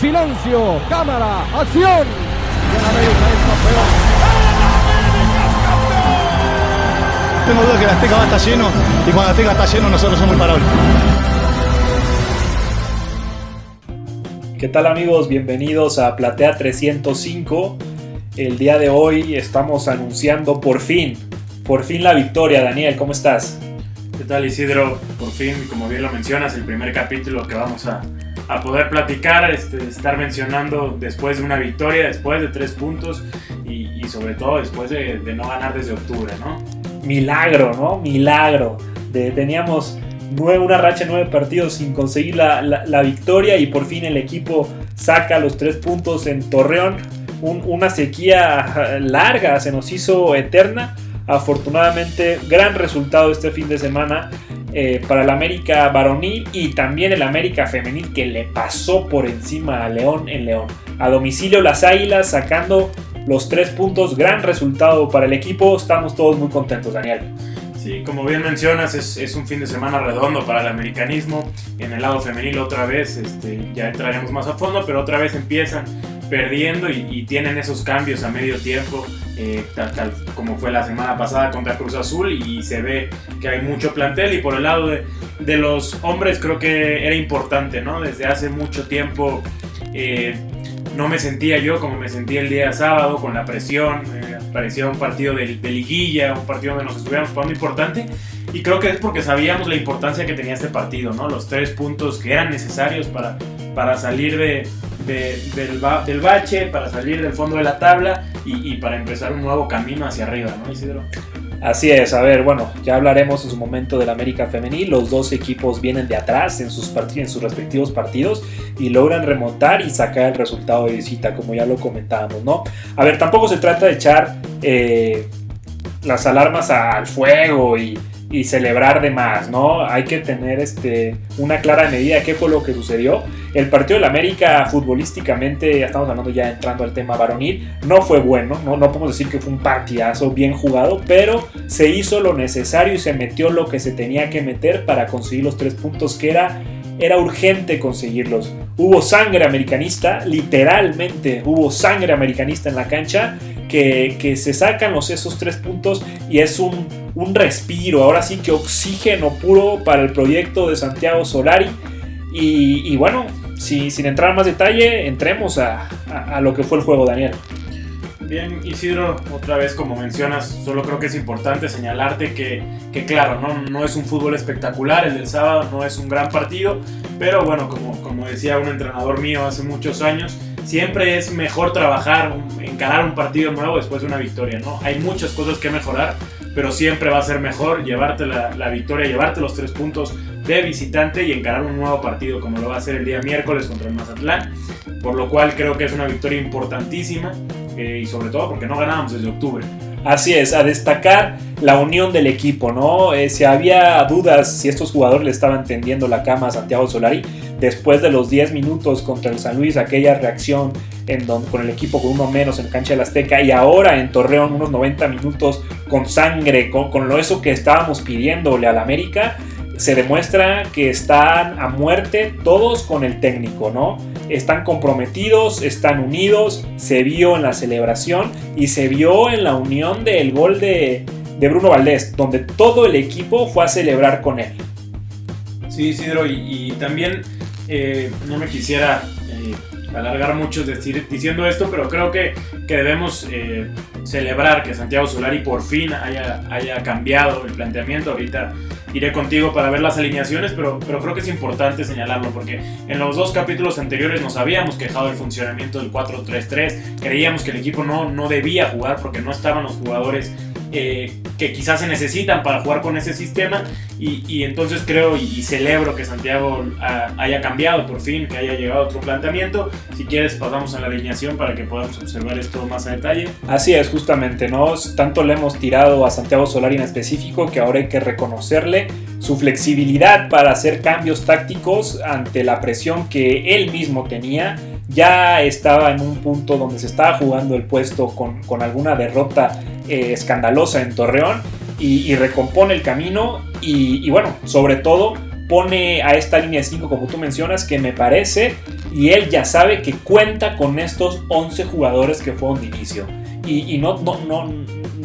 Silencio, cámara, acción. Y el América es campeón. Tengo duda que la Azteca va a estar lleno y cuando la Azteca está lleno nosotros somos imparables. ¿Qué tal amigos? Bienvenidos a Platea 305. El día de hoy estamos anunciando por fin, por fin la victoria. Daniel, ¿cómo estás? ¿Qué tal Isidro? Por fin, como bien lo mencionas, el primer capítulo que vamos a, a poder platicar, este, estar mencionando después de una victoria, después de tres puntos y, sobre todo después de, no ganar desde octubre, ¿no? Milagro, ¿no? Milagro. Teníamos nueve, una racha de nueve partidos sin conseguir la, la, victoria y por fin el equipo saca los tres puntos en Torreón. Un, una sequía larga se nos hizo eterna. Afortunadamente, gran resultado este fin de semana eh, para el América varonil y también el América femenil que le pasó por encima a León en León. A domicilio las Águilas sacando los tres puntos, gran resultado para el equipo, estamos todos muy contentos, Daniel. Sí, como bien mencionas, es, es, un fin de semana redondo para el americanismo. En el lado femenil otra vez, este, ya entraremos más a fondo, pero otra vez empiezan perdiendo y, tienen esos cambios a medio tiempo, eh, tal, como fue la semana pasada contra Cruz Azul y se ve que hay mucho plantel y por el lado de, de los hombres creo que era importante, ¿no? Desde hace mucho tiempo eh, no me sentía yo como me sentí el día sábado con la presión, eh, parecía un partido de, de, liguilla, un partido donde nos estuviéramos jugando importante y creo que es porque sabíamos la importancia que tenía este partido, ¿no? Los tres puntos que eran necesarios para, para salir de, de, del, ba del, bache, para salir del fondo de la tabla y, y, para empezar un nuevo camino hacia arriba, ¿no, Isidro? Así es, a ver, bueno, ya hablaremos en su momento del América Femenil. Los dos equipos vienen de atrás en sus, en sus respectivos partidos y logran remontar y sacar el resultado de visita, como ya lo comentábamos, ¿no? A ver, tampoco se trata de echar eh, las alarmas al fuego y, y celebrar de más, ¿no? Hay que tener este, una clara medida de qué fue lo que sucedió. El partido del América futbolísticamente, ya estamos hablando ya entrando al tema varonil, no fue bueno, ¿no? no podemos decir que fue un partidazo bien jugado, pero se hizo lo necesario y se metió lo que se tenía que meter para conseguir los tres puntos que era, era urgente conseguirlos. Hubo sangre americanista, literalmente hubo sangre americanista en la cancha, que, se sacan los, esos tres puntos y es un, un respiro, ahora sí que oxígeno puro para el proyecto de Santiago Solari. Y, bueno, si, sin entrar en más detalle, entremos a, a, a, lo que fue el juego, Daniel. Bien, Isidro, otra vez como mencionas, solo creo que es importante señalarte que, que claro, no, no es un fútbol espectacular, el del sábado no es un gran partido, pero bueno, como, como decía un entrenador mío hace muchos años, siempre es mejor trabajar, encarar un partido nuevo después de una victoria, ¿no? Hay muchas cosas que mejorar, pero siempre va a ser mejor llevarte la, la, victoria, llevarte los tres puntos de visitante y encarar un nuevo partido como lo va a hacer el día miércoles contra el Mazatlán, por lo cual creo que es una victoria importantísima eh, y sobre todo porque no ganábamos desde octubre. Así es, a destacar la unión del equipo, ¿no? Eh, si había dudas si estos jugadores le estaban tendiendo la cama a Santiago Solari, después de los 10 minutos contra el San Luis, aquella reacción con el equipo con uno menos en cancha del Azteca y ahora en Torreón unos 90 minutos con sangre, con, con lo eso que estábamos pidiéndole al América, se demuestra que están a muerte todos con el técnico, ¿no? Están comprometidos, están unidos, se vio en la celebración y se vio en la unión del gol de, de Bruno Valdés, donde todo el equipo fue a celebrar con él. Sí, Isidro, y, también eh, no me quisiera eh, alargar mucho decir, diciendo esto, pero creo que, que debemos eh, celebrar que Santiago Solari por fin haya, haya cambiado el planteamiento. Ahorita iré contigo para ver las alineaciones, pero, pero creo que es importante señalarlo porque en los dos capítulos anteriores nos habíamos quejado del funcionamiento del 4-3-3, creíamos que el equipo no, no debía jugar porque no estaban los jugadores que quizás se necesitan para jugar con ese sistema y, entonces creo y, celebro que Santiago haya cambiado por fin, que haya llegado a otro planteamiento. Si quieres pasamos a la alineación para que podamos observar esto más a detalle. Así es, justamente, ¿no? Tanto le hemos tirado a Santiago Solari en específico que ahora hay que reconocerle su flexibilidad para hacer cambios tácticos ante la presión que él mismo tenía ya estaba en un punto donde se estaba jugando el puesto con, con alguna derrota eh, escandalosa en Torreón y, recompone el camino y, bueno, sobre todo pone a esta línea de 5 como tú mencionas, que me parece, y él ya sabe que cuenta con estos 11 jugadores que fueron de inicio. Y, y no, no, no,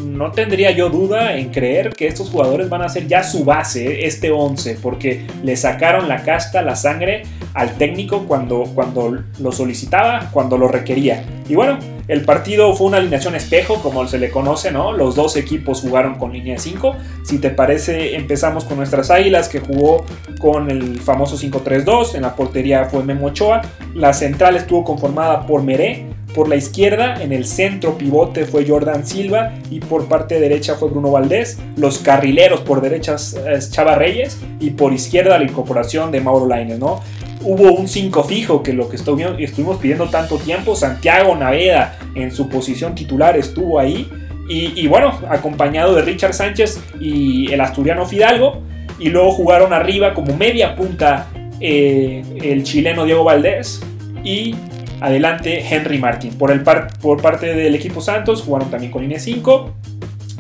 no tendría yo duda en creer que estos jugadores van a ser ya su base, este 11, porque le sacaron la casta, la sangre al técnico cuando, cuando lo solicitaba, cuando lo requería. Y bueno, el partido fue una alineación espejo, como se le conoce, ¿no? Los dos equipos jugaron con línea de 5. Si te parece, empezamos con nuestras águilas, que jugó con el famoso 5-3-2. En la portería fue Memo Ochoa. La central estuvo conformada por Meré, por la izquierda, en el centro pivote fue Jordan Silva y por parte derecha fue Bruno Valdés. Los carrileros por derecha es Chava Reyes y por izquierda la incorporación de Mauro Lainez, ¿no? Hubo un 5 fijo que lo que estuvimos, pidiendo tanto tiempo. Santiago Naveda en su posición titular estuvo ahí. Y, y, bueno, acompañado de Richard Sánchez y el asturiano Fidalgo. Y luego jugaron arriba como media punta eh, el chileno Diego Valdés y adelante Henry Martin. Por, el par, por parte del equipo Santos jugaron también con línea 5,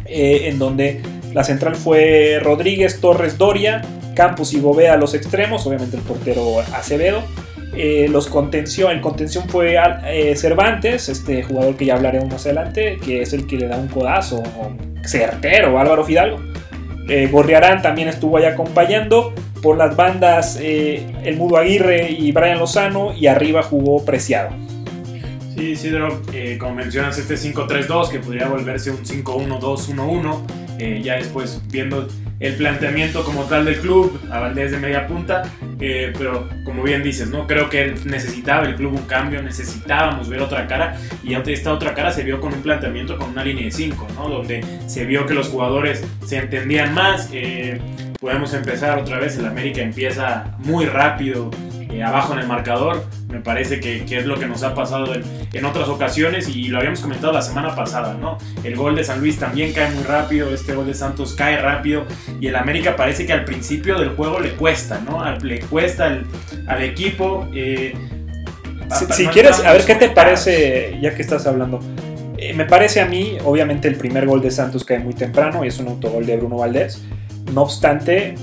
eh, en donde la central fue Rodríguez, Torres, Doria, Campos y Gobea a los extremos, obviamente el portero Acevedo. Eh, los contención, el contención fue eh, Cervantes, este jugador que ya hablaremos más adelante, que es el que le da un codazo certero, Álvaro Fidalgo. Eh, también estuvo ahí acompañando. Por las bandas, eh, el Mudo Aguirre y Brian Lozano. Y arriba jugó Preciado. Sí, Isidro, eh, como mencionas, este 5-3-2 que podría volverse un 5-1-2-1-1. Eh, ya después viendo el planteamiento como tal del club, a Valdés de media punta, eh, pero como bien dices, ¿no? creo que necesitaba el club un cambio, necesitábamos ver otra cara y esta otra cara se vio con un planteamiento con una línea de 5, ¿no? donde se vio que los jugadores se entendían más. Eh, podemos empezar otra vez, el América empieza muy rápido eh, abajo en el marcador. Me parece que, que, es lo que nos ha pasado en, en, otras ocasiones y lo habíamos comentado la semana pasada, ¿no? El gol de San Luis también cae muy rápido, este gol de Santos cae rápido y el América parece que al principio del juego le cuesta, ¿no? Le cuesta al, al equipo. Eh, si, si quieres, a ver qué te parece, ya que estás hablando. Eh, me parece a mí, obviamente el primer gol de Santos cae muy temprano y es un autogol de Bruno Valdés. No obstante,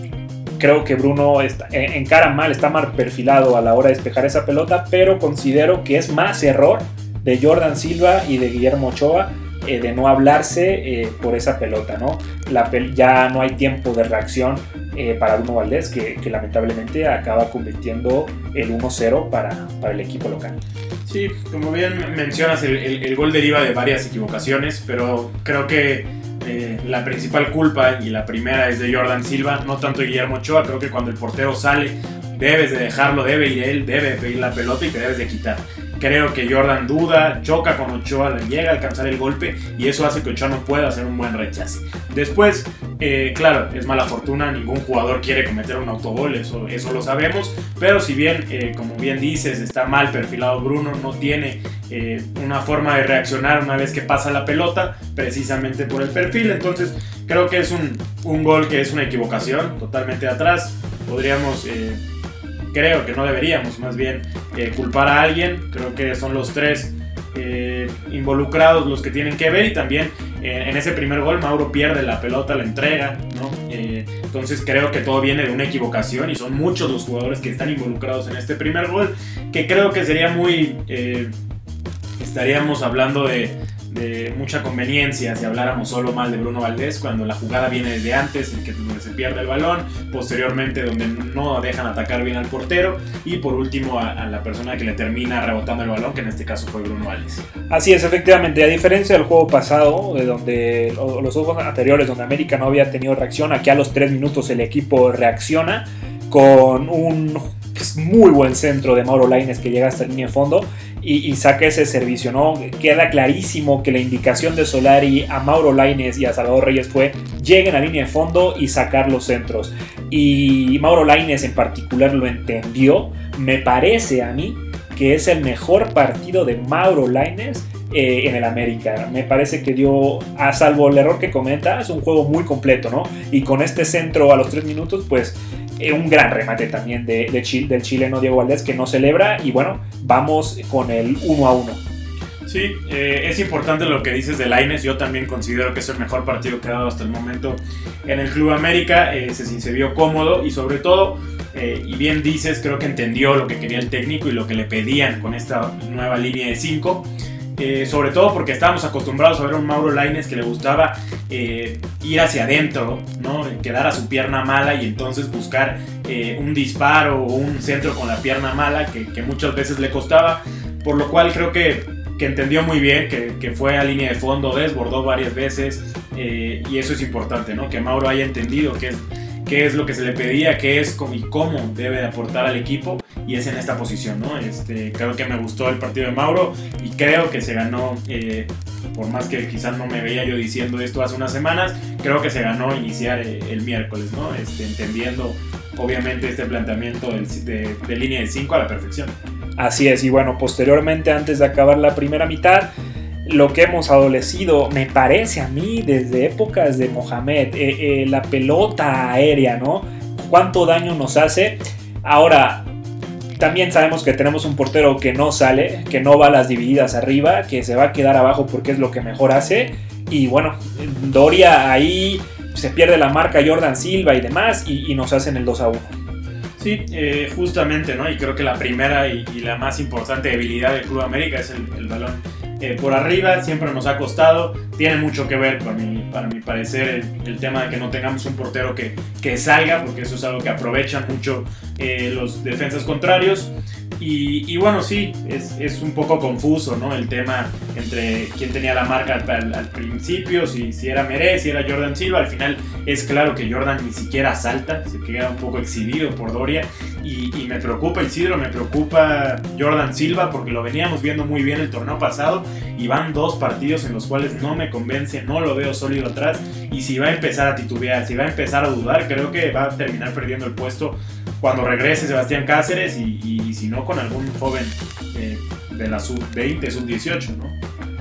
creo que Bruno está, encara mal, está mal perfilado a la hora de despejar esa pelota, pero considero que es más error de Jordan Silva y de Guillermo Ochoa eh, de no hablarse eh, por esa pelota, ¿no? La ya no hay tiempo de reacción eh, para Bruno Valdés, que, lamentablemente acaba convirtiendo el 1-0 para, el equipo local. Sí, como bien mencionas, el, el gol deriva de varias equivocaciones, pero creo que eh, la principal culpa y la primera es de Jordan Silva, no tanto de Guillermo Ochoa. Creo que cuando el portero sale, debes de dejarlo, debe ir él, debe pedir la pelota y te debes de quitar. Creo que Jordan duda, choca con Ochoa, le llega a alcanzar el golpe y eso hace que Ochoa no pueda hacer un buen rechace. Después, eh, claro, es mala fortuna, ningún jugador quiere cometer un autogol, eso, eso lo sabemos, pero si bien, eh, como bien dices, está mal perfilado Bruno, no tiene eh, una forma de reaccionar una vez que pasa la pelota, precisamente por el perfil, entonces creo que es un, un gol que es una equivocación, totalmente atrás, podríamos creo que no deberíamos más bien eh, culpar a alguien. Creo que son los tres eh, involucrados los que tienen que ver y también eh, en ese primer gol Mauro pierde la pelota, la entrega, ¿no? Entonces creo que todo viene de una equivocación y son muchos los jugadores que están involucrados en este primer gol que creo que sería muy... estaríamos hablando de, de mucha conveniencia si habláramos solo mal de Bruno Valdés cuando la jugada viene desde antes, en que se pierde el balón, posteriormente donde no dejan atacar bien al portero y por último a, la persona que le termina rebotando el balón, que en este caso fue Bruno Valdés. Así es, efectivamente, a diferencia del juego pasado, de donde los juegos anteriores donde América no había tenido reacción, aquí a los 3 minutos el equipo reacciona con un pues, muy buen centro de Mauro Laines que llega hasta la línea de fondo y, y, saca ese servicio, ¿no? Queda clarísimo que la indicación de Solari a Mauro Laines y a Salvador Reyes fue lleguen a línea de fondo y sacar los centros. Y Mauro Laines en particular lo entendió. Me parece a mí que es el mejor partido de Mauro Laines eh, en el América. Me parece que dio, a salvo el error que comenta, es un juego muy completo, ¿no? Y con este centro a los 3 minutos, pues un gran remate también de, Chile, del chileno Diego Valdés que no celebra. Y bueno, vamos con el 1 a 1. Sí, eh, es importante lo que dices de Laines. Yo también considero que es el mejor partido que ha dado hasta el momento en el Club América. Eh, se, se vio cómodo y sobre todo, eh, y bien dices, creo que entendió lo que quería el técnico y lo que le pedían con esta nueva línea de 5. Sobre todo porque estábamos acostumbrados a ver a un Mauro Laines que le gustaba ir hacia adentro, ¿no? quedar a su pierna mala y entonces buscar un disparo o un centro con la pierna mala que, que muchas veces le costaba. Por lo cual creo que que entendió muy bien, que, que, fue a línea de fondo, desbordó varias veces eh, y eso es importante, ¿no? Que Mauro haya entendido qué es, qué es lo que se le pedía, qué es y cómo debe de aportar al equipo y es en esta posición, ¿no? Este, creo que me gustó el partido de Mauro y creo que se ganó, eh, por más que quizás no me veía yo diciendo esto hace unas semanas, creo que se ganó iniciar eh, el miércoles, ¿no? Este, entendiendo obviamente este planteamiento de, de línea de 5 a la perfección. Así es, y bueno, posteriormente, antes de acabar la primera mitad, lo que hemos adolecido, me parece a mí, desde épocas de Mohamed, eh, eh, la pelota aérea, ¿no? ¿Cuánto daño nos hace? Ahora, también sabemos que tenemos un portero que no sale, que no va a las divididas arriba, que se va a quedar abajo porque es lo que mejor hace. Y bueno, Doria ahí se pierde la marca Jordan Silva y demás, y, nos hacen el 2 a 1. Sí, eh, justamente, ¿no? Y creo que la primera y, la más importante debilidad del Club América es el balón por arriba, siempre nos ha costado. Tiene mucho que ver, para mi, para mi parecer, el, el tema de que no tengamos un portero que, que, salga, porque eso es algo que aprovechan mucho eh, los defensas contrarios. Y, y, bueno, sí, es, es, un poco confuso, ¿no? El tema entre quién tenía la marca al, al, principio, si, si, era Meré, si era Jordan Silva. Al final es claro que Jordan ni siquiera salta, se queda un poco exhibido por Doria. Y, y, me preocupa Isidro, me preocupa Jordan Silva, porque lo veníamos viendo muy bien el torneo pasado. Y van dos partidos en los cuales no me convence, no lo veo sólido atrás. Y si va a empezar a titubear, si va a empezar a dudar, creo que va a terminar perdiendo el puesto cuando regrese Sebastián Cáceres y, y si no con algún joven eh, de la sub-20, sub-18, ¿no?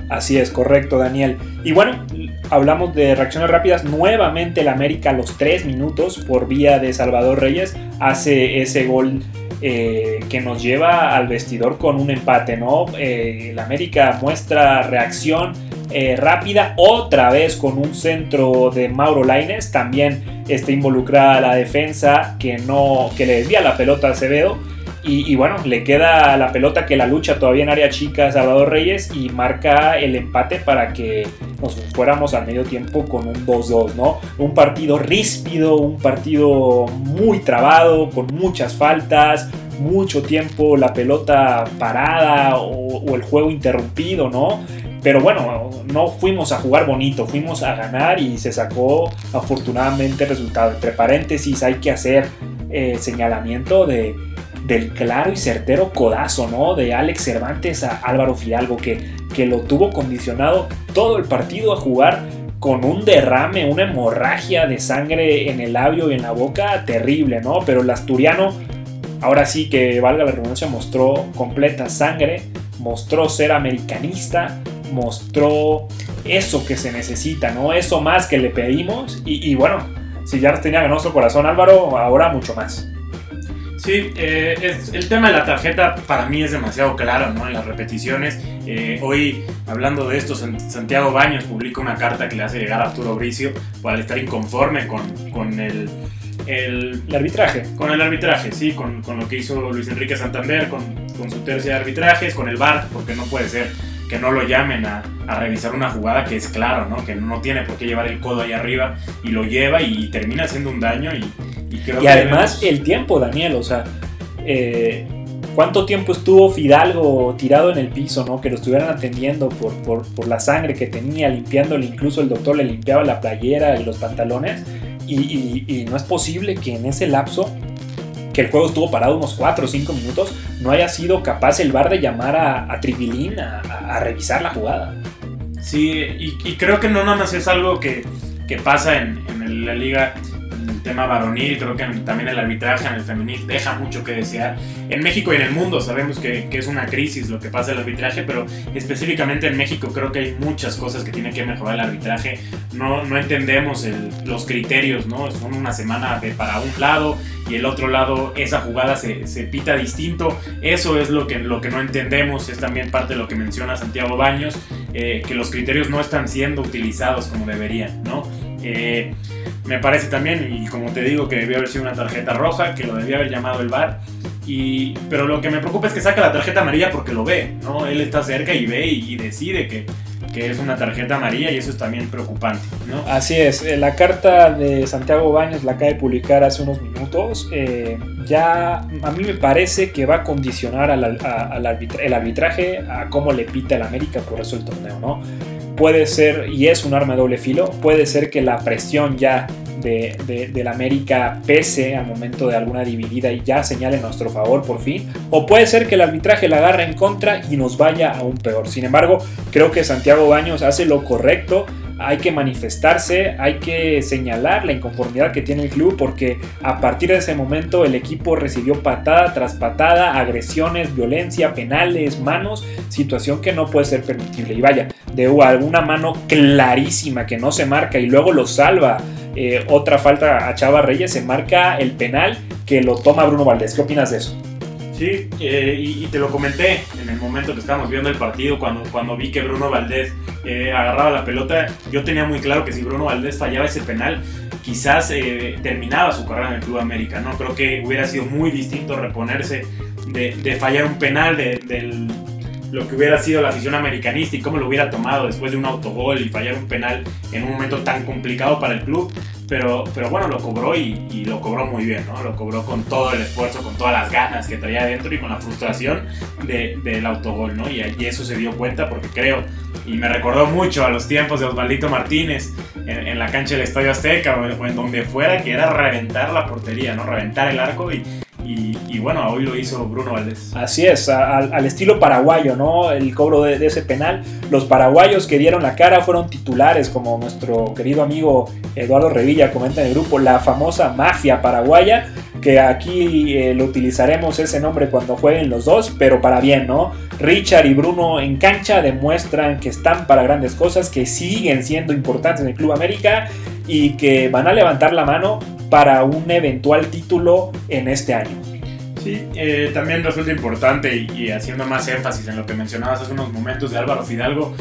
Así es, correcto, Daniel. Y bueno, hablamos de reacciones rápidas. Nuevamente el América a los 3 minutos por vía de Salvador Reyes hace ese gol eh, que nos lleva al vestidor con un empate, ¿no? Eh, el América muestra reacción eh, rápida, otra vez con un centro de Mauro Laines, también está involucrada la defensa que no que le desvía la pelota a Acevedo. Y, bueno, le queda la pelota que la lucha todavía en área chica Salvador Reyes y marca el empate para que nos fuéramos al medio tiempo con un 2-2, ¿no? Un partido ríspido, un partido muy trabado, con muchas faltas, mucho tiempo la pelota parada o, o el juego interrumpido, ¿no? Pero bueno, no fuimos a jugar bonito, fuimos a ganar y se sacó afortunadamente el resultado. Entre paréntesis hay que hacer eh, señalamiento de, del claro y certero codazo, ¿no? De Alex Cervantes a Álvaro Fidalgo, que, que lo tuvo condicionado todo el partido a jugar con un derrame, una hemorragia de sangre en el labio y en la boca terrible, ¿no? Pero el asturiano, ahora sí que valga la redundancia, mostró completa sangre, mostró ser americanista, mostró eso que se necesita, ¿no? Eso más que le pedimos y, y bueno, si ya tenía nuestro corazón Álvaro, ahora mucho más. Sí, eh, es, el tema de la tarjeta para mí es demasiado claro, ¿no? En las repeticiones. Eh, hoy, hablando de esto, Santiago Baños publica una carta que le hace llegar a Arturo Bricio al estar inconforme con, con el, el, el, arbitraje. Con el arbitraje, sí, con, con, lo que hizo Luis Enrique Santander, con, con su tercia de arbitrajes, con el VAR, porque no puede ser que no lo llamen a, a, revisar una jugada que es claro, ¿no? Que no tiene por qué llevar el codo ahí arriba y lo lleva y, termina haciendo un daño. Y, y, creo y además debemos... el tiempo, Daniel, o sea, eh, ¿cuánto tiempo estuvo Fidalgo tirado en el piso, ¿no? Que lo estuvieran atendiendo por, por, por la sangre que tenía, limpiándole, incluso el doctor le limpiaba la playera y los pantalones. Y, y no es posible que en ese lapso que el juego estuvo parado unos 4 o 5 minutos, no haya sido capaz el VAR de llamar a, a Tribilín a, a, revisar la jugada. Sí, y, y, creo que no nada más es algo que, que pasa en, en, la liga tema varonil, creo que también el arbitraje en el femenil deja mucho que desear. En México y en el mundo sabemos que, que, es una crisis lo que pasa el arbitraje, pero específicamente en México creo que hay muchas cosas que tiene que mejorar el arbitraje. No, no entendemos los criterios, ¿no? Son una semana de para un lado y el otro lado esa jugada se, se, pita distinto. Eso es lo que, lo que no entendemos, es también parte de lo que menciona Santiago Baños, eh, que los criterios no están siendo utilizados como deberían, ¿no? Eh, me parece también, y como te digo, que debió haber sido una tarjeta roja, que lo debía haber llamado el VAR. Y, pero lo que me preocupa es que saca la tarjeta amarilla porque lo ve, ¿no? Él está cerca y ve y, decide que, que, es una tarjeta amarilla y eso es también preocupante, ¿no? Así es, eh, la carta de Santiago Baños la acaba de publicar hace unos minutos. Eh, ya a mí me parece que va a condicionar al, el arbitraje a cómo le pita el América por eso el torneo, ¿no? Puede ser, y es un arma de doble filo, puede ser que la presión ya de, la América pese al momento de alguna dividida y ya señale nuestro favor por fin, o puede ser que el arbitraje la agarre en contra y nos vaya aún peor. Sin embargo, creo que Santiago Baños hace lo correcto hay que manifestarse, hay que señalar la inconformidad que tiene el club porque a partir de ese momento el equipo recibió patada tras patada, agresiones, violencia, penales, manos, situación que no puede ser permitible. Y vaya, de alguna mano clarísima que no se marca y luego lo salva. Eh, otra falta a Chava Reyes, se marca el penal que lo toma Bruno Valdés. ¿Qué opinas de eso? Sí, eh, y, te lo comenté en el momento que estábamos viendo el partido, cuando, cuando vi que Bruno Valdés eh, agarraba la pelota, yo tenía muy claro que si Bruno Valdés fallaba ese penal, quizás eh, terminaba su carrera en el Club América, ¿no? Creo que hubiera sido muy distinto reponerse de, fallar un penal, de, del lo que hubiera sido la afición americanista y cómo lo hubiera tomado después de un autogol y fallar un penal en un momento tan complicado para el club. Pero, pero bueno, lo cobró y, lo cobró muy bien, ¿no? Lo cobró con todo el esfuerzo, con todas las ganas que traía adentro y con la frustración del autogol, ¿no? Y, y, eso se dio cuenta porque creo, y me recordó mucho a los tiempos de Osvaldito Martínez en, la cancha del Estadio Azteca o en donde fuera, que era reventar la portería, ¿no? Reventar el arco y, y, bueno, hoy lo hizo Bruno Valdés. Así es, al, estilo paraguayo, ¿no? El cobro de, ese penal. Los paraguayos que dieron la cara fueron titulares, como nuestro querido amigo Eduardo Revilla comenta en el grupo, la famosa mafia paraguaya, que aquí eh, lo utilizaremos ese nombre cuando jueguen los dos, pero para bien, ¿no? Richard y Bruno en cancha demuestran que están para grandes cosas, que siguen siendo importantes en el Club América y que van a levantar la mano para un eventual título en este año. Sí, eh, también resulta importante y, haciendo más énfasis en lo que mencionabas hace unos momentos de Álvaro Fidalgo,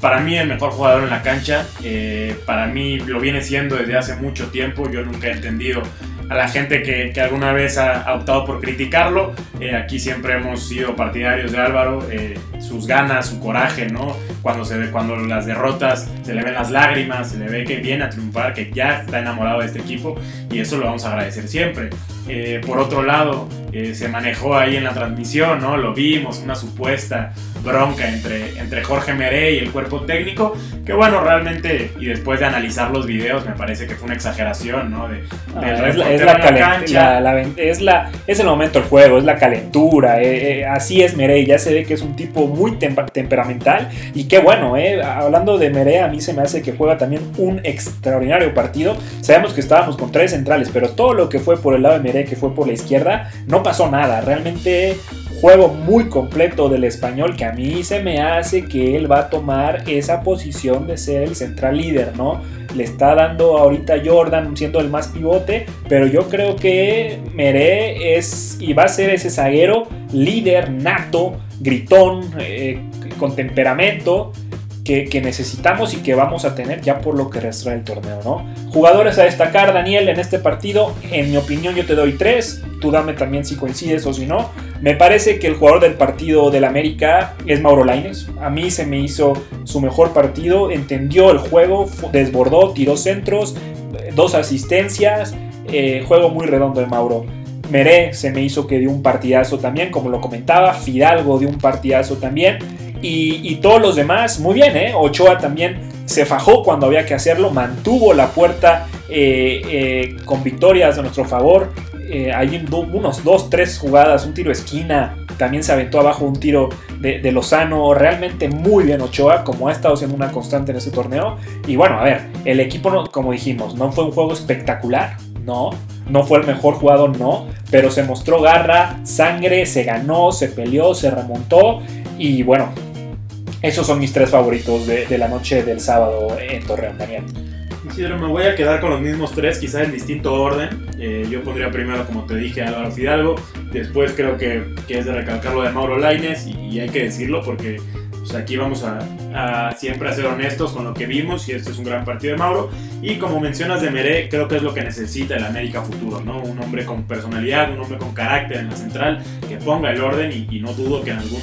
para mí el mejor jugador en la cancha, eh, para mí lo viene siendo desde hace mucho tiempo, yo nunca he entendido a la gente que, que alguna vez ha, optado por criticarlo. Eh, aquí siempre hemos sido partidarios de Álvaro, eh, sus ganas, su coraje, ¿no? Cuando, se ve, cuando las derrotas se le ven las lágrimas, se le ve que viene a triunfar, que ya está enamorado de este equipo y eso lo vamos a agradecer siempre. Eh, por otro lado, se manejó ahí en la transmisión, ¿no? Lo vimos, una supuesta bronca entre, entre Jorge Meré y el cuerpo técnico, que bueno, realmente, y después de analizar los videos, me parece que fue una exageración, ¿no? De, es la, es la es el momento del juego, es la calentura, eh, eh, así es Merey, ya se ve que es un tipo muy temperamental y qué bueno, eh, hablando de Merey, a mí se me hace que juega también un extraordinario partido, sabemos que estábamos con tres centrales, pero todo lo que fue por el lado de Merey, que fue por la izquierda, no pasó nada, realmente juego muy completo del español que a mí se me hace que él va a tomar esa posición de ser el central líder, ¿no? Le está dando ahorita Jordan siendo el más pivote, pero yo creo que Meré es y va a ser ese zaguero líder nato, gritón, eh, con temperamento que, necesitamos y que vamos a tener ya por lo que resta del torneo, ¿no? Jugadores a destacar, Daniel, en este partido, en mi opinión yo te doy tres, tú dame también si coincides o si no. Me parece que el jugador del partido del América es Mauro Laines. A mí se me hizo su mejor partido, entendió el juego, desbordó, tiró centros, dos asistencias, eh, juego muy redondo de Mauro. Meré se me hizo que dio un partidazo también, como lo comentaba, Fidalgo dio un partidazo también. Y, todos los demás, muy bien, ¿eh? Ochoa también se fajó cuando había que hacerlo, mantuvo la puerta eh, eh, con victorias a nuestro favor. Eh, hay unos dos, tres jugadas, un tiro esquina, también se aventó abajo un tiro de, Lozano, realmente muy bien Ochoa, como ha estado siendo una constante en ese torneo. Y bueno, a ver, el equipo, como dijimos, no fue un juego espectacular, no. No fue el mejor jugador, no. Pero se mostró garra, sangre, se ganó, se peleó, se remontó. Y bueno, esos son mis tres favoritos de, de la noche del sábado en Torreón, Daniel. Isidro, me voy a quedar con los mismos tres, quizás en distinto orden. Eh, yo pondría primero, como te dije, Álvaro Fidalgo. Después creo que, que es de recalcar lo de Mauro Laines y, y hay que decirlo porque pues, aquí vamos a, a, siempre a ser honestos con lo que vimos y este es un gran partido de Mauro. Y como mencionas de Meré, creo que es lo que necesita el América futuro, ¿no? Un hombre con personalidad, un hombre con carácter en la central, que ponga el orden y, y no dudo que en algún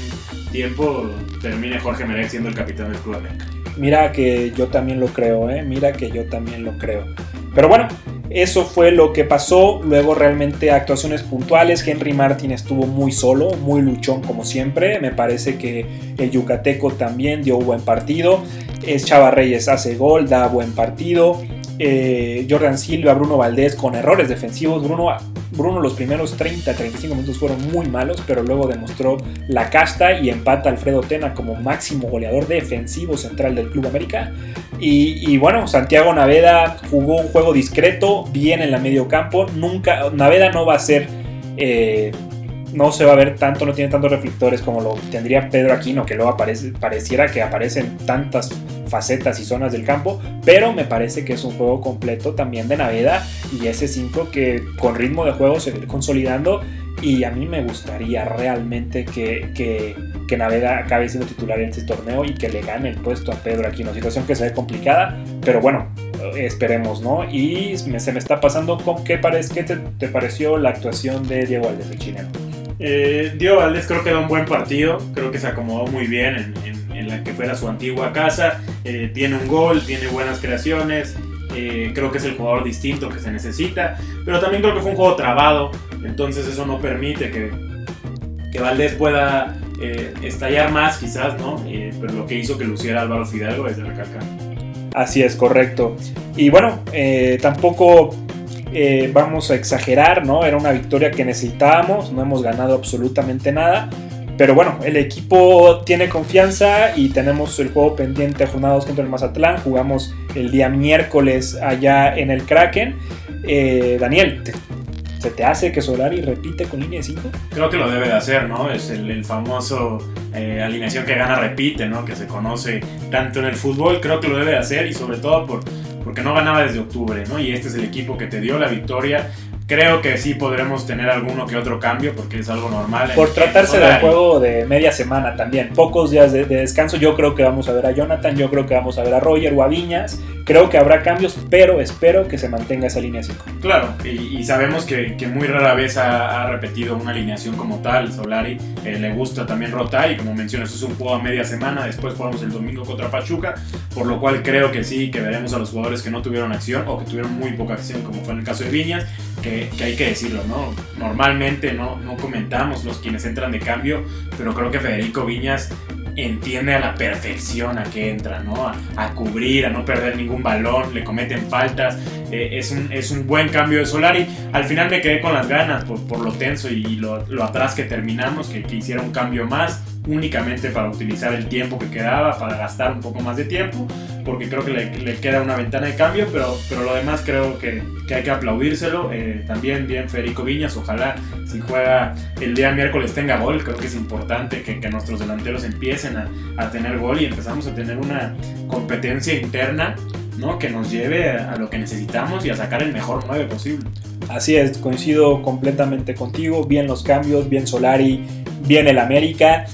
tiempo termine Jorge Meré siendo el capitán del Club América. Mira que yo también lo creo, ¿eh? Mira que yo también lo creo. Pero bueno, eso fue lo que pasó. Luego realmente actuaciones puntuales. Henry Martin estuvo muy solo, muy luchón como siempre. Me parece que el Yucateco también dio buen partido. Es Chava hace gol, da buen partido. Eh, Jordan Silva, Bruno Valdés con errores defensivos. Bruno, Bruno los primeros 30-35 minutos fueron muy malos, pero luego demostró la casta y empata Alfredo Tena como máximo goleador defensivo central del Club América. Y, y, bueno, Santiago Naveda jugó un juego discreto, bien en la medio campo. Nunca, Naveda no va a ser... Eh, no se va a ver tanto, no tiene tantos reflectores como lo tendría Pedro Aquino, que luego aparece, pareciera que aparecen tantas facetas y zonas del campo, pero me parece que es un juego completo también de Naveda y ese 5 que con ritmo de juego se va consolidando y a mí me gustaría realmente que, que, que, Naveda acabe siendo titular en este torneo y que le gane el puesto a Pedro Aquino, situación que se ve complicada, pero bueno, esperemos, ¿no? Y me, se me está pasando con qué, parece, qué te, pareció la actuación de Diego Valdés, el chileno. Eh, Valdés creo que da un buen partido, creo que se acomodó muy bien en, en, en la que fuera su antigua casa, eh, tiene un gol, tiene buenas creaciones, eh, creo que es el jugador distinto que se necesita, pero también creo que fue un juego trabado, entonces eso no permite que, que Valdés pueda eh, estallar más quizás, ¿no? pero lo que hizo que luciera Álvaro Fidalgo es de recalcar. Así es, correcto. Y bueno, tampoco eh, vamos a exagerar, ¿no? Era una victoria que necesitábamos, no hemos ganado absolutamente nada. Pero bueno, el equipo tiene confianza y tenemos el juego pendiente jornadas contra el Mazatlán. Jugamos el día miércoles allá en el Kraken. Eh, Daniel, ¿te, ¿se te hace que Solari repite con línea de 5? Creo que lo debe de hacer, ¿no? Es el, el famoso eh, alineación que gana repite, ¿no? Que se conoce tanto en el fútbol. Creo que lo debe de hacer y sobre todo por porque no ganaba desde octubre, ¿no? Y este es el equipo que te dio la victoria. Creo que sí podremos tener alguno que otro cambio porque es algo normal. Por tratarse del juego de media semana también, pocos días de, de, descanso, yo creo que vamos a ver a Jonathan, yo creo que vamos a ver a Roger o a Viñas, creo que habrá cambios, pero espero que se mantenga esa alineación. Claro, y, y sabemos que, que, muy rara vez ha, ha, repetido una alineación como tal, Solari, eh, le gusta también rotar y como mencionas es un juego a media semana, después jugamos el domingo contra Pachuca, por lo cual creo que sí, que veremos a los jugadores que no tuvieron acción o que tuvieron muy poca acción, como fue en el caso de Viñas, que, que, hay que decirlo, ¿no? Normalmente no, no comentamos los quienes entran de cambio, pero creo que Federico Viñas entiende a la perfección a qué entra, ¿no? A, a, cubrir, a no perder ningún balón, le cometen faltas, eh, es, un, es un buen cambio de Solari. Al final me quedé con las ganas por, por lo tenso y lo, lo, atrás que terminamos, que, que hiciera un cambio más, únicamente para utilizar el tiempo que quedaba, para gastar un poco más de tiempo, porque creo que le, le queda una ventana de cambio, pero, pero lo demás creo que, que hay que aplaudírselo. Eh, también bien Federico Viñas, ojalá si juega el día miércoles tenga gol, creo que es importante que, que nuestros delanteros empiecen a, a, tener gol y empezamos a tener una competencia interna ¿no? que nos lleve a, a lo que necesitamos y a sacar el mejor 9 posible. Así es, coincido completamente contigo, bien los cambios, bien Solari, bien el América.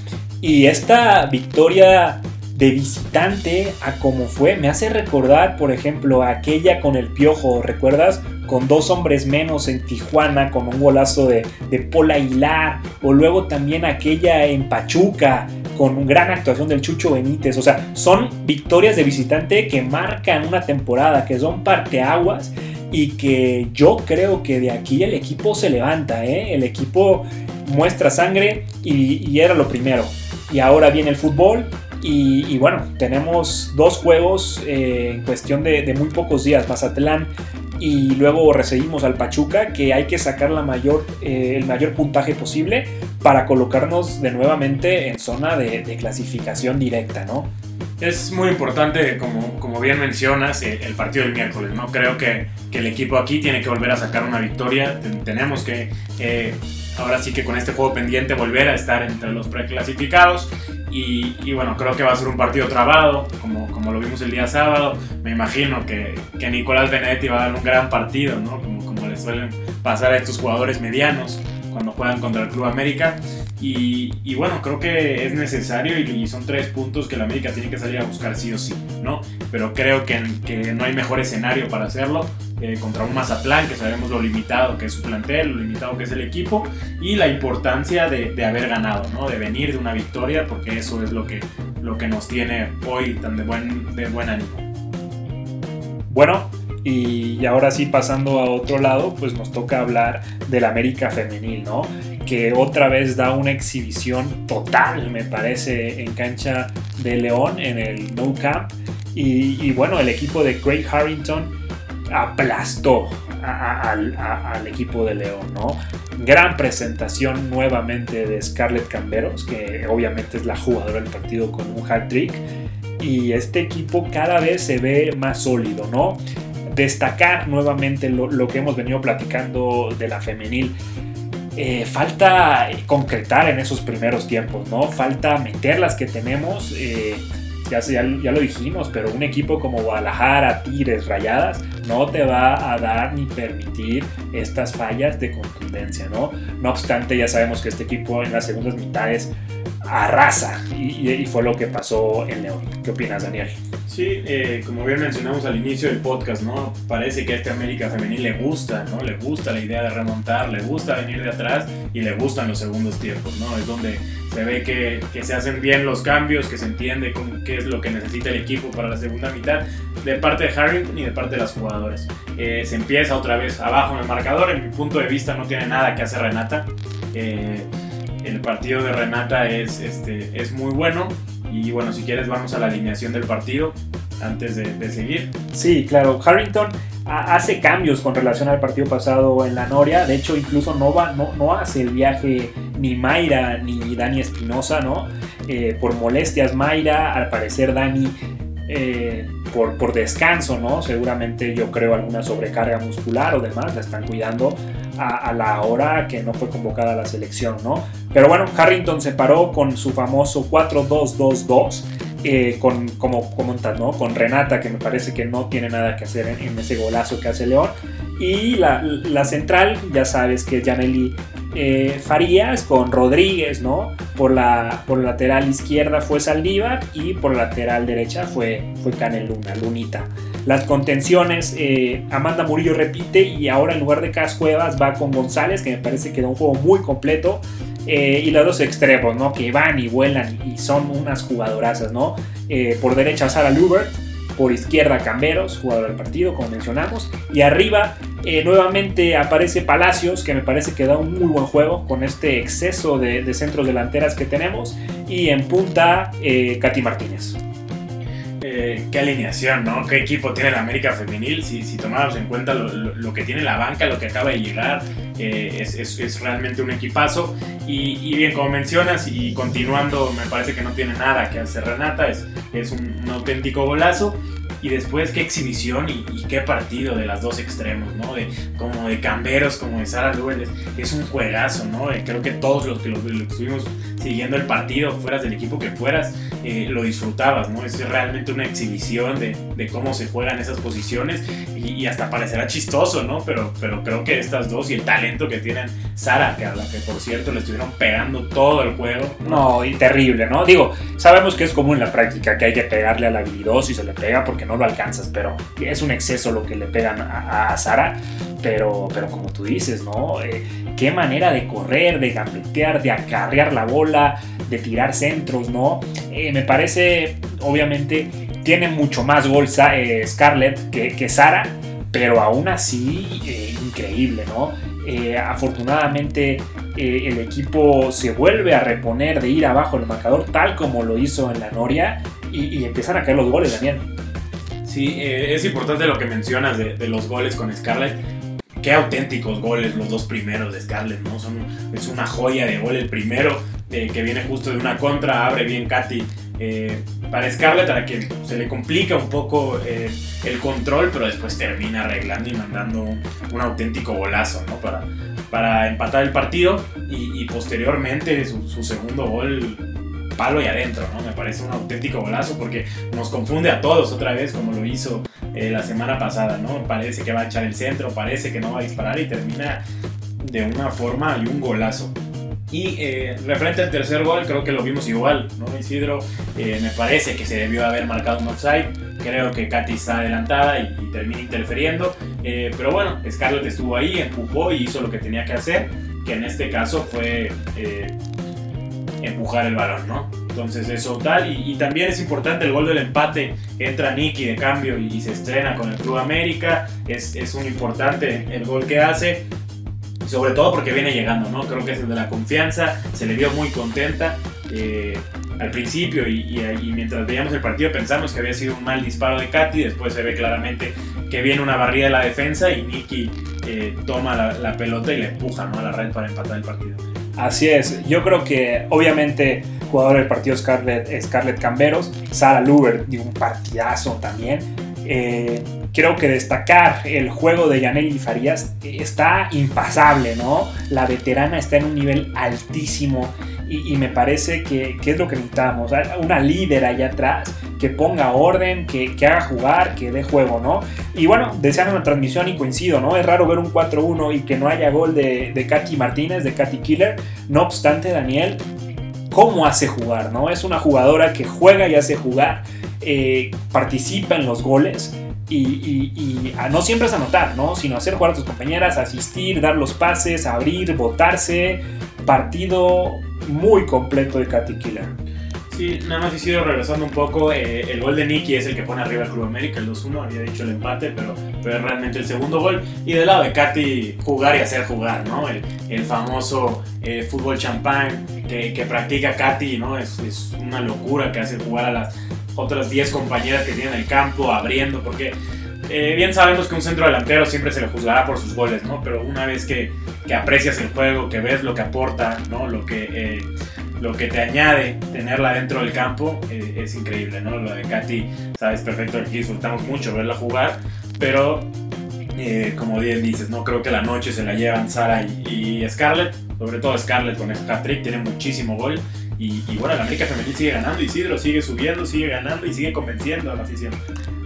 Y esta victoria de visitante a como fue me hace recordar, por ejemplo, aquella con el Piojo, ¿recuerdas? Con dos hombres menos en Tijuana, con un golazo de, Pola Hilar, o luego también aquella en Pachuca, con gran actuación del Chucho Benítez. O sea, son victorias de visitante que marcan una temporada, que son parteaguas y que yo creo que de aquí el equipo se levanta, ¿eh? el equipo muestra sangre y era lo primero. Y ahora viene el fútbol, y, y, bueno, tenemos dos juegos eh, en cuestión de, de, muy pocos días, Mazatlán y luego recibimos al Pachuca, que hay que sacar la mayor, eh, el mayor puntaje posible para colocarnos de nuevamente en zona de, de clasificación directa, ¿no? Es muy importante, como, como bien mencionas, el, el partido del miércoles. ¿no? Creo que, que, el equipo aquí tiene que volver a sacar una victoria. Tenemos que, eh, ahora sí que con este juego pendiente, volver a estar entre los preclasificados. Y, y, bueno, creo que va a ser un partido trabado, como, como lo vimos el día sábado. Me imagino que, que Nicolás Benedetti va a dar un gran partido, ¿no? como, como le suelen pasar a estos jugadores medianos cuando juegan contra el Club América. Y, y, bueno, creo que es necesario y, y, son tres puntos que la América tiene que salir a buscar sí o sí, ¿no? Pero creo que, que no hay mejor escenario para hacerlo contra un Mazatlán, que sabemos lo limitado que es su plantel, lo limitado que es el equipo y la importancia de, haber ganado, ¿no? De venir de una victoria, porque eso es lo que, lo que nos tiene hoy tan de buen, de buen ánimo. Bueno, y ahora sí, pasando a otro lado, pues nos toca hablar del América Femenil, ¿no? Que otra vez da una exhibición total, me parece, en cancha de León, en el No Camp. Y bueno, el equipo de Craig Harrington aplastó al, equipo de León, ¿no? Gran presentación nuevamente de Scarlett Camberos, que obviamente es la jugadora del partido con un hat trick. Y este equipo cada vez se ve más sólido, ¿no? destacar nuevamente lo, lo, que hemos venido platicando de la femenil. Eh, falta concretar en esos primeros tiempos, ¿no? Falta meter las que tenemos. Eh, ya, ya, lo dijimos, pero un equipo como Guadalajara, Tigres, Rayadas, no te va a dar ni permitir estas fallas de contundencia, ¿no? No obstante, ya sabemos que este equipo en las segundas mitades arrasa y, y fue lo que pasó en León. ¿Qué opinas, Daniel? Sí, eh, como bien mencionamos al inicio del podcast, ¿no? Parece que a este América Femenil le gusta, ¿no? Le gusta la idea de remontar, le gusta venir de atrás y le gustan los segundos tiempos, ¿no? Es donde se ve que, se hacen bien los cambios, que se entiende con qué es lo que necesita el equipo para la segunda mitad, de parte de Harrington y de parte de las jugadoras. Eh, se empieza otra vez abajo en el marcador, en mi punto de vista no tiene nada que hacer Renata. Eh, el partido de Renata es, este, es muy bueno, y bueno, si quieres vamos a la alineación del partido antes de, seguir. Sí, claro. Harrington hace cambios con relación al partido pasado en la Noria. De hecho, incluso no, va, no, no hace el viaje ni Mayra ni Dani Espinosa, ¿no? Eh, por molestias Mayra, al parecer Dani eh, por, descanso, ¿no? Seguramente yo creo alguna sobrecarga muscular o demás, la están cuidando a, la hora que no fue convocada a la selección, ¿no? Pero bueno, Harrington se paró con su famoso 4-2-2-2. Eh, con, como comentas, ¿no? Con Renata, que me parece que no tiene nada que hacer en, ese golazo que hace León. Y la, la central, ya sabes que es Janely eh, Farías con Rodríguez, ¿no? Por la, por la lateral izquierda fue Saldívar y por la lateral derecha fue, fue Caneluna, Lunita. Las contenciones, eh, Amanda Murillo repite y ahora en lugar de Cascuevas va con González, que me parece que da un juego muy completo. Eh, y los dos extremos, ¿no? Que van y vuelan y son unas jugadorazas, ¿no? Por derecha Sara Lubert, por izquierda Camberos, jugador del partido, como mencionamos. Y arriba eh, nuevamente aparece Palacios, que me parece que da un muy buen juego con este exceso de, centros delanteras que tenemos. Y en punta, eh, Katy Martínez. Eh, qué alineación, ¿no? Qué equipo tiene la América Femenil. Si, si tomáramos en cuenta lo, lo, lo, que tiene la banca, lo que acaba de llegar, eh, es, es, es, realmente un equipazo. Y, y, bien, como mencionas, y continuando, me parece que no tiene nada que hacer Renata, es, es un, un auténtico golazo. Y después qué exhibición y, qué partido de las dos extremos, ¿no? De, como de Camberos, como de Sara Lúbez. Es un juegazo, ¿no? Eh, creo que todos los que lo, lo, estuvimos siguiendo el partido, fueras del equipo que fueras, eh, lo disfrutabas, ¿no? Es realmente una exhibición de, de cómo se juegan esas posiciones y, hasta parecerá chistoso, ¿no? Pero, pero creo que estas dos y el talento que tienen Sara, que a la que por cierto le estuvieron pegando todo el juego. No, y terrible, ¿no? Digo, sabemos que es común en la práctica que hay que pegarle al habilidoso y se le pega porque no lo alcanzas, pero es un exceso lo que le pegan a, a Sara. Pero, pero como tú dices, ¿no? Eh, qué manera de correr, de gambetear, de acarrear la bola, de tirar centros, ¿no? Eh, me parece, obviamente, tiene mucho más gol eh, Scarlett que, Sara, pero aún así, eh, increíble, ¿no? afortunadamente, el equipo se vuelve a reponer de ir abajo el marcador, tal como lo hizo en la Noria, y, empiezan a caer los goles, Daniel. Sí, eh, es importante lo que mencionas de, los goles con Scarlett. Qué auténticos goles los dos primeros de Scarlett, ¿no? Son, es una joya de gol el primero, eh, que viene justo de una contra, abre bien Katy Eh, para Scarlett, a la que se le complica un poco eh, el control, pero después termina arreglando y mandando un, auténtico golazo ¿no? para, para empatar el partido y, posteriormente su, su, segundo gol palo y adentro, ¿no? Me parece un auténtico golazo porque nos confunde a todos otra vez como lo hizo eh, la semana pasada, ¿no? Parece que va a echar el centro, parece que no va a disparar y termina de una forma y un golazo. Y eh, referente al tercer gol, creo que lo vimos igual, ¿no? Isidro, eh, me parece que se debió haber marcado un offside. Creo que Katy está adelantada y, y termina interfiriendo. Eh, pero bueno, Scarlett estuvo ahí, empujó y hizo lo que tenía que hacer, que en este caso fue eh, empujar el balón, ¿no? Entonces eso tal. Y, y, también es importante el gol del empate. Entra Nicky de cambio y, y se estrena con el Club América. Es, es un importante el gol que hace sobre todo porque viene llegando, ¿no? Creo que es el de la confianza, se le vio muy contenta eh, al principio y, mientras veíamos el partido pensamos que había sido un mal disparo de Katy, después se ve claramente que viene una barrida de la defensa y Nicky eh, toma la, la, pelota y le empuja ¿no? a la red para empatar el partido. Así es, yo creo que obviamente jugador del partido Scarlett, Scarlett Camberos, Sara Luber dio un partidazo también. Eh, creo que destacar el juego de Yaneli Farías está impasable, ¿no? La veterana está en un nivel altísimo y, me parece que, que, es lo que necesitamos. Una líder allá atrás que ponga orden, que, que, haga jugar, que dé juego, ¿no? Y bueno, desean una transmisión y coincido, ¿no? Es raro ver un 4-1 y que no haya gol de, de Katy Martínez, de Katy Killer. No obstante, Daniel, ¿cómo hace jugar, ¿no? Es una jugadora que juega y hace jugar. Eh, participa en los goles y, no siempre es anotar, ¿no? Sino hacer jugar a tus compañeras, asistir, dar los pases, abrir, botarse. Partido muy completo de Katy Killer. Sí, nada más Isidro regresando un poco, eh, el gol de Nicky es el que pone arriba el Club América, el 2-1, había dicho el empate, pero, pero realmente el segundo gol. Y del lado de Katy, jugar y hacer jugar, ¿no? El, famoso eh, fútbol champán que, que, practica Katy, ¿no? Es, es una locura que hace jugar a las otras 10 compañeras que tienen el campo, abriendo, porque eh, bien sabemos que un centro delantero siempre se le juzgará por sus goles, ¿no? Pero una vez que, que aprecias el juego, que ves lo que aporta, ¿no? Lo que, eh, lo que te añade tenerla dentro del campo, eh, es increíble, ¿no? Lo de Katy, sabes perfecto, aquí disfrutamos mucho verla jugar, pero eh, como bien dices, no creo que la noche se la llevan Sara y, y Scarlett, sobre todo Scarlett con ese hat-trick, tiene muchísimo gol. Y, y, bueno, la América Femenil sigue ganando, Isidro sigue subiendo, sigue ganando y sigue convenciendo a la afición.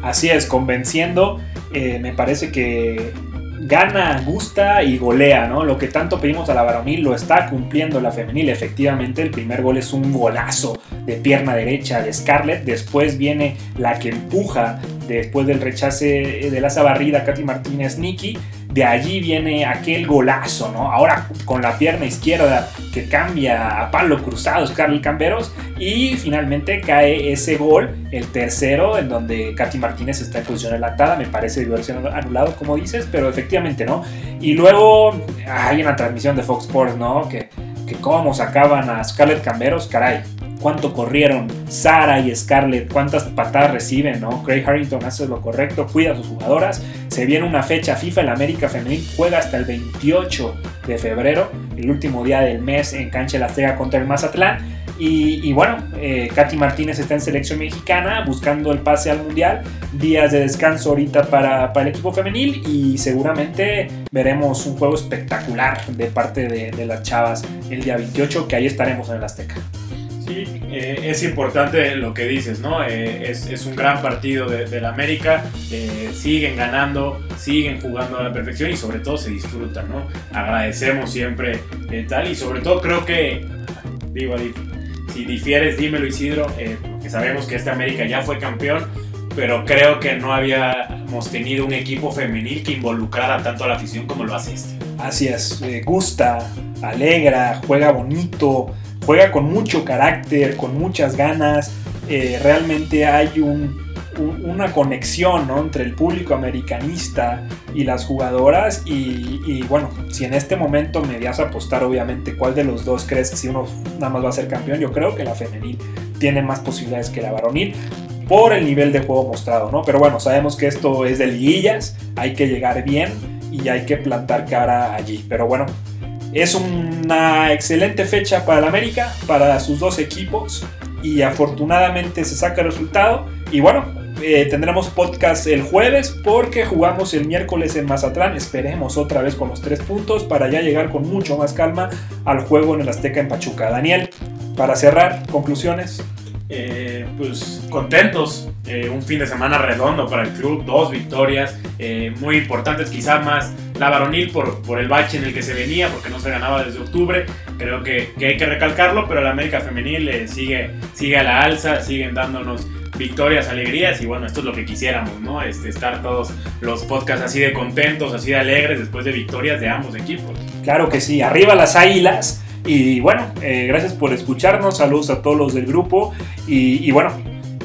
Así es, convenciendo. Eh, me parece que gana, gusta y golea, ¿no? Lo que tanto pedimos a la varonil lo está cumpliendo la femenil. Efectivamente, el primer gol es un golazo de pierna derecha de Scarlett. Después viene la que empuja después del rechace de la barrida Katy Martínez Nikki. De allí viene aquel golazo, ¿no? Ahora con la pierna izquierda que cambia a palo cruzado Scarlett Camberos. Y finalmente cae ese gol, el tercero, en donde Katy Martínez está en posición adelantada. Me parece diversión anulado, como dices, pero efectivamente, ¿no? Y luego hay una transmisión de Fox Sports, ¿no? Que, que cómo sacaban a Scarlett Camberos, caray cuánto corrieron Sara y Scarlett, cuántas patadas reciben, ¿no? Craig Harrington hace lo correcto, cuida a sus jugadoras. Se viene una fecha FIFA, el América Femenil juega hasta el 28 de febrero, el último día del mes en cancha de la contra el Mazatlán. Y, bueno, eh, Katy Martínez está en selección mexicana buscando el pase al mundial. Días de descanso ahorita para, para el equipo femenil y seguramente veremos un juego espectacular de parte de, de las chavas el día 28, que ahí estaremos en el Azteca. Sí, eh, es importante lo que dices, ¿no? Eh, es, es, un gran partido de, de América, eh, siguen ganando, siguen jugando a la perfección y sobre todo se disfrutan, ¿no? Agradecemos siempre tal y sobre todo creo que, digo, si difieres, dímelo Isidro, que sabemos que este América ya fue campeón, pero creo que no habíamos tenido un equipo femenil que involucrara tanto a la afición como lo hace este. Así es, gusta, alegra, juega bonito, juega con mucho carácter, con muchas ganas. Eh, realmente hay un, un, una conexión entre el público americanista y las jugadoras. Y, y, bueno, si en este momento me das a apostar, obviamente, cuál de los dos crees que si uno nada más va a ser campeón, yo creo que la femenil tiene más posibilidades que la varonil por el nivel de juego mostrado, ¿no? Pero bueno, sabemos que esto es de liguillas, hay que llegar bien y hay que plantar cara allí. Pero bueno, es una excelente fecha para el América, para sus dos equipos. y afortunadamente se saca el resultado. Y bueno, eh, tendremos podcast el jueves porque jugamos el miércoles en Mazatlán. Esperemos otra vez con los tres puntos para ya llegar con mucho más calma al juego en el Azteca en Pachuca. Daniel, para cerrar, conclusiones. Eh, pues contentos, eh, un fin de semana redondo para el club, dos victorias muy importantes, quizá más la varonil por, por el bache en el que se venía, porque no se ganaba desde octubre, creo que, que hay que recalcarlo, pero la América Femenil sigue, sigue a la alza, siguen dándonos victorias, alegrías y bueno, esto es lo que quisiéramos, ¿no? Este, estar todos los podcasts así de contentos, así de alegres después de victorias de ambos equipos. Claro que sí, arriba las águilas. Y bueno, eh, gracias por escucharnos, saludos a todos los del grupo y, y bueno,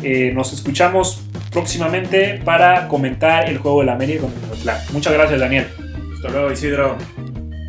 eh, nos escuchamos próximamente para comentar el juego de la América con el Muchas gracias Daniel. Hasta luego Isidro.